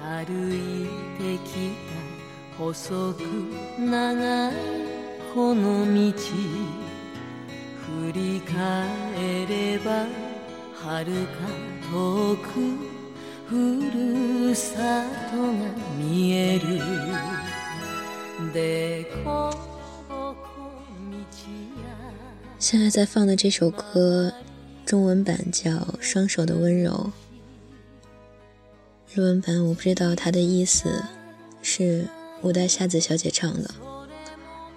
歩いてきた細く長いこの道振り返れば遥か遠くふるさとが見えるでこぼこ道や现在在放的这首歌，中文版叫《双手的温柔》，日文版我不知道它的意思，是五代夏子小姐唱的。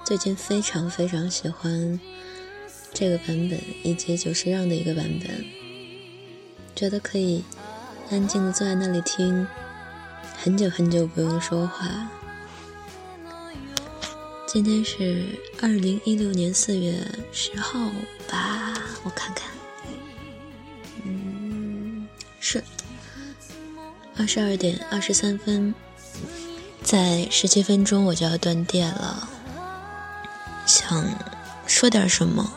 最近非常非常喜欢这个版本，以及久石让的一个版本，觉得可以安静的坐在那里听，很久很久不用说话。今天是二零一六年四月十号吧，我看看，嗯，是二十二点二十三分，在十七分钟我就要断电了，想说点什么。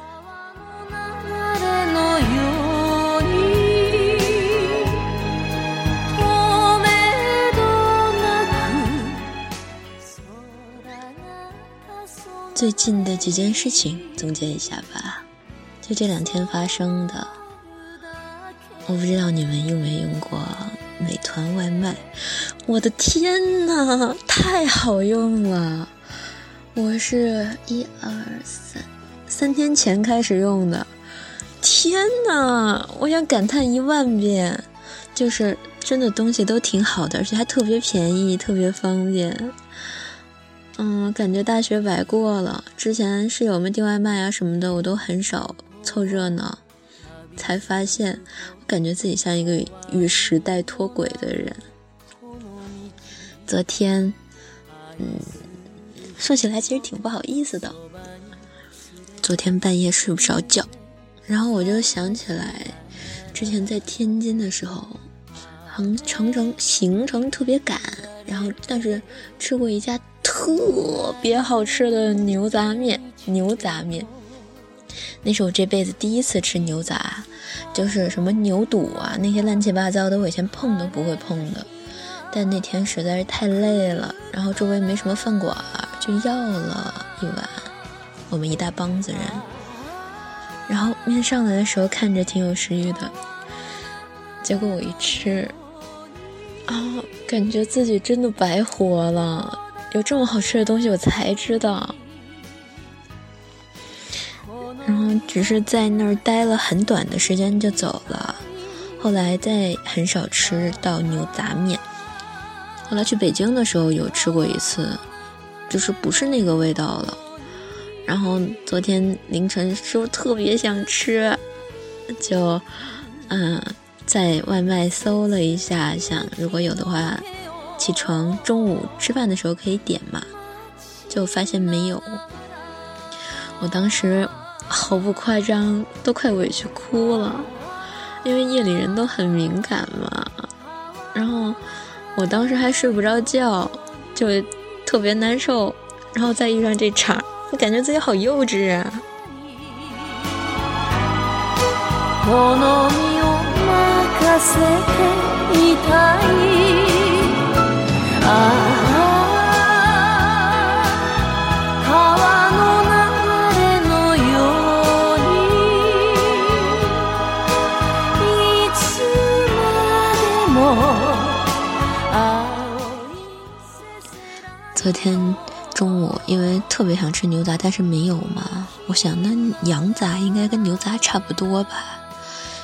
流れのように透明度なく空が黄昏最近的几件事情总结一下吧，就这两天发生的。我不知道你们用没用过 美团外卖，我的天呐，太好用了！我是一二三三天前开始用的，天呐，我想感叹一万遍，就是真的东西都挺好的，而且还特别便宜，特别方便。嗯，感觉大学白过了。之前室友们订外卖啊什么的，我都很少凑热闹，才发现，我感觉自己像一个与时代脱轨的人。昨天，嗯，说起来其实挺不好意思的。昨天半夜睡不着觉，然后我就想起来，之前在天津的时候，行程程行程特别赶，然后但是吃过一家特别好吃的牛杂面，牛杂面。那是我这辈子第一次吃牛杂，就是什么牛肚啊那些乱七八糟的，我以前碰都不会碰的。但那天实在是太累了，然后周围没什么饭馆，就要了一碗。我们一大帮子人，然后面上来的时候看着挺有食欲的，结果我一吃，啊，感觉自己真的白活了。有这么好吃的东西，我才知道。只是在那儿待了很短的时间就走了，后来再很少吃到牛杂面。后来去北京的时候有吃过一次，就是不是那个味道了。然后昨天凌晨是不是特别想吃，就嗯在外卖搜了一下，想如果有的话，起床中午吃饭的时候可以点嘛，就发现没有。我当时毫不夸张，都快委屈哭了，因为夜里人都很敏感嘛。然后我当时还睡不着觉，就特别难受。然后再遇上这茬，我感觉自己好幼稚啊！昨天中午因为特别想吃牛杂，但是没有嘛，我想那羊杂应该跟牛杂差不多吧，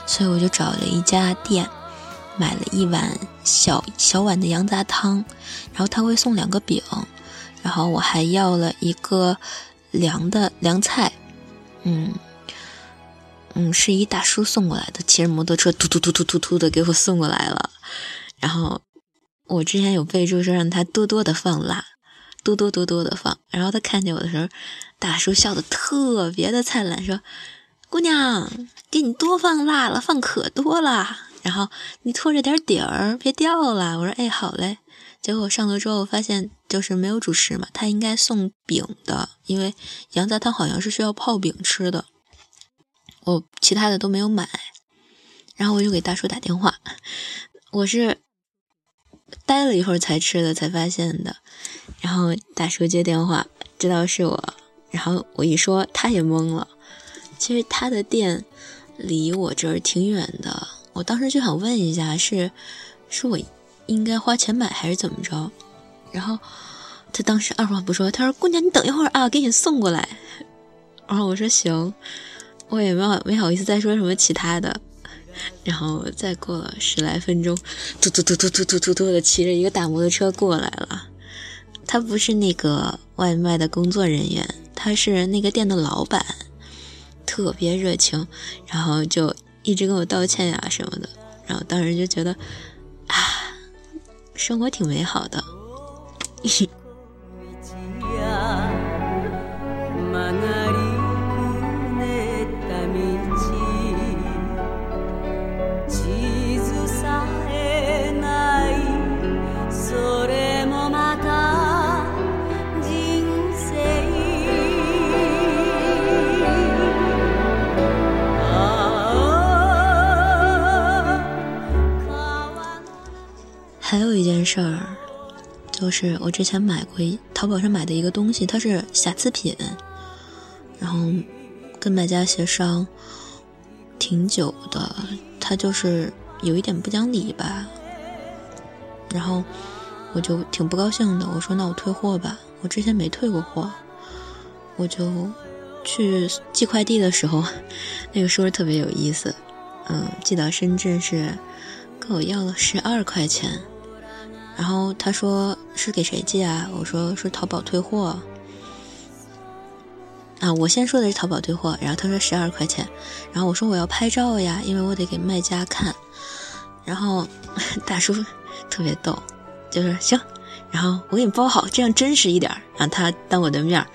所以我就找了一家店，买了一碗小小碗的羊杂汤，然后他会送两个饼，然后我还要了一个凉的凉菜，嗯嗯，是一大叔送过来的，骑着摩托车突突突突突突的给我送过来了，然后我之前有备注说让他多多的放辣。嘟嘟嘟嘟的放，然后他看见我的时候，大叔笑得特别的灿烂，说：“姑娘，给你多放辣了，放可多了。然后你拖着点底儿，别掉了。”我说：“哎，好嘞。”结果上楼之后发现就是没有主食嘛，他应该送饼的，因为羊杂汤好像是需要泡饼吃的。我其他的都没有买，然后我就给大叔打电话，我是待了一会儿才吃的，才发现的。然后大叔接电话，知道是我，然后我一说，他也懵了。其实他的店离我这儿挺远的，我当时就想问一下，是是我应该花钱买还是怎么着？然后他当时二话不说，他说：“姑娘，你等一会儿啊，给你送过来。”然后我说：“行。”我也没好没好意思再说什么其他的。然后再过了十来分钟，嘟嘟嘟嘟嘟嘟嘟嘟的骑着一个大摩托车过来了。他不是那个外卖的工作人员，他是那个店的老板，特别热情，然后就一直跟我道歉呀什么的。然后当时就觉得啊，生活挺美好的。还有一件事儿，就是我之前买过一淘宝上买的一个东西，它是瑕疵品，然后跟卖家协商挺久的，他就是有一点不讲理吧，然后我就挺不高兴的，我说那我退货吧，我之前没退过货，我就去寄快递的时候，那个叔叔特别有意思，嗯，寄到深圳是跟我要了十二块钱。然后他说是给谁寄啊？我说是淘宝退货。啊，我先说的是淘宝退货，然后他说十二块钱，然后我说我要拍照呀，因为我得给卖家看。然后 大叔特别逗，就是行，然后我给你包好，这样真实一点。然后他当我的面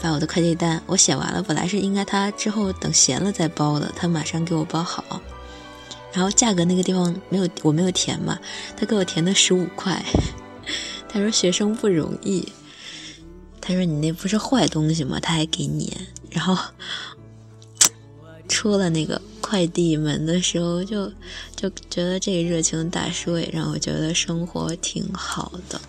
把我的快递单我写完了，本来是应该他之后等闲了再包的，他马上给我包好。然后价格那个地方没有，我没有填嘛，他给我填的十五块。他说学生不容易，他说你那不是坏东西吗？他还给你。然后 出了那个快递门的时候，就就觉得这个热情大叔也让我觉得生活挺好的，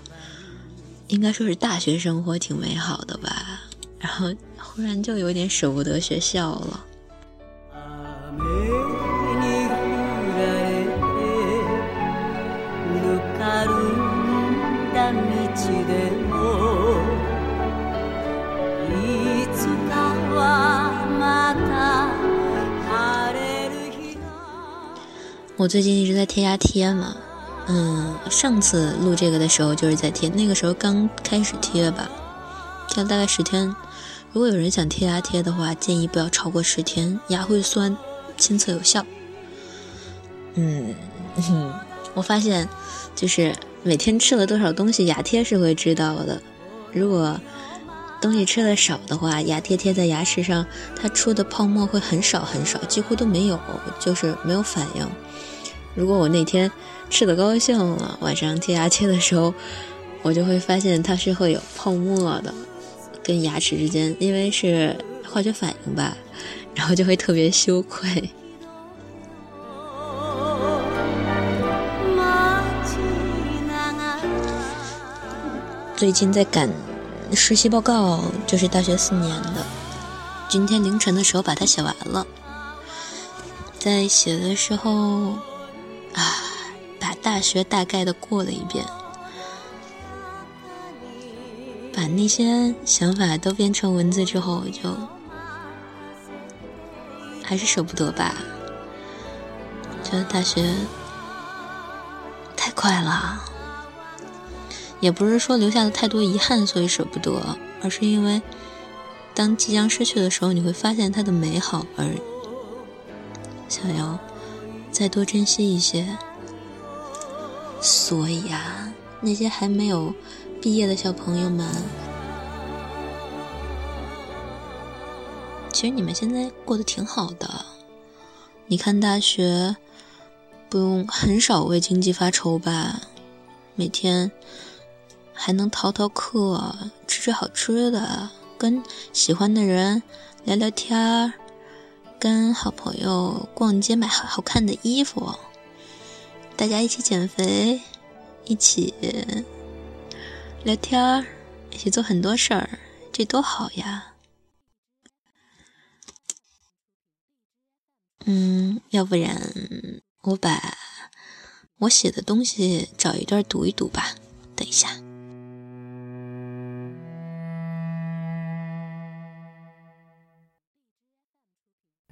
应该说是大学生活挺美好的吧。然后忽然就有点舍不得学校了。我最近一直在贴牙贴嘛，嗯，上次录这个的时候就是在贴，那个时候刚开始贴吧，贴了大概十天。如果有人想贴牙贴的话，建议不要超过十天，牙会酸，亲测有效。嗯，我发现就是每天吃了多少东西，牙贴是会知道的。如果东西吃的少的话，牙贴贴在牙齿上，它出的泡沫会很少很少，几乎都没有，就是没有反应。如果我那天吃的高兴了，晚上贴牙贴的时候，我就会发现它是会有泡沫的，跟牙齿之间，因为是化学反应吧，然后就会特别羞愧。最近在赶实习报告，就是大学四年的，今天凌晨的时候把它写完了，在写的时候。啊，把大学大概的过了一遍，把那些想法都变成文字之后，就还是舍不得吧。觉得大学太快了，也不是说留下了太多遗憾，所以舍不得，而是因为当即将失去的时候，你会发现它的美好，而想要。再多珍惜一些。所以啊，那些还没有毕业的小朋友们，其实你们现在过得挺好的。你看，大学不用很少为经济发愁吧？每天还能逃逃课，吃吃好吃的，跟喜欢的人聊聊天儿。跟好朋友逛街买好好看的衣服，大家一起减肥，一起聊天儿，一起做很多事儿，这多好呀！嗯，要不然我把我写的东西找一段读一读吧。等一下。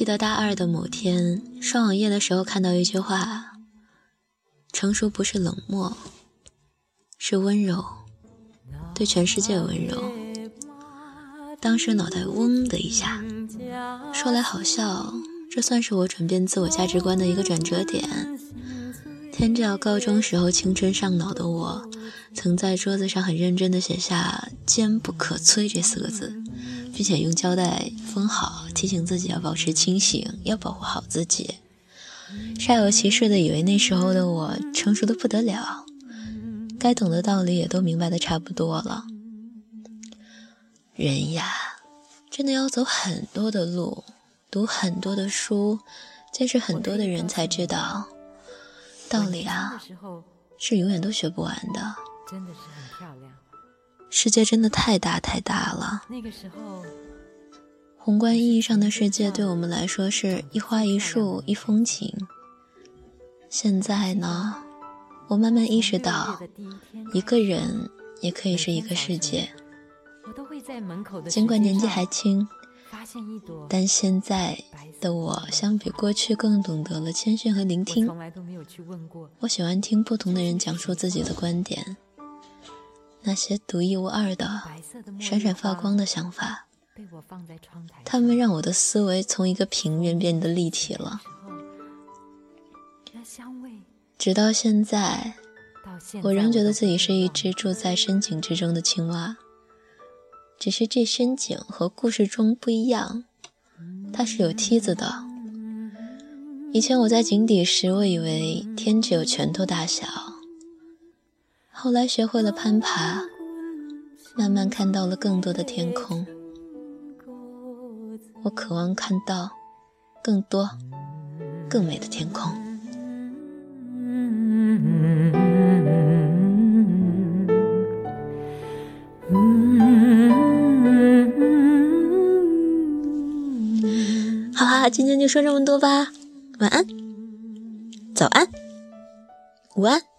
记得大二的某天刷网页的时候，看到一句话：“成熟不是冷漠，是温柔，对全世界温柔。”当时脑袋嗡的一下，说来好笑，这算是我转变自我价值观的一个转折点。天知道，高中时候青春上脑的我，曾在桌子上很认真地写下“坚不可摧”这四个字，并且用胶带封好，提醒自己要保持清醒，要保护好自己。煞有其事的以为那时候的我成熟的不得了，该懂的道理也都明白的差不多了。人呀，真的要走很多的路，读很多的书，见识很多的人，才知道。道理啊，是永远都学不完的。真的是很漂亮。世界真的太大太大了。那个时候，宏观意义上的世界对我们来说是一花一树一风景。现在呢，我慢慢意识到，一个人也可以是一个世界。尽管年纪还轻。但现在的我，相比过去更懂得了谦逊和聆听。我喜欢听不同的人讲述自己的观点，那些独一无二的、闪闪发光的想法，他们让我的思维从一个平面变得立体了。直到现在，我仍觉得自己是一只住在深井之中的青蛙。只是这深井和故事中不一样，它是有梯子的。以前我在井底时，我以为天只有拳头大小。后来学会了攀爬，慢慢看到了更多的天空。我渴望看到更多、更美的天空。今天就说这么多吧，晚安，早安，午安。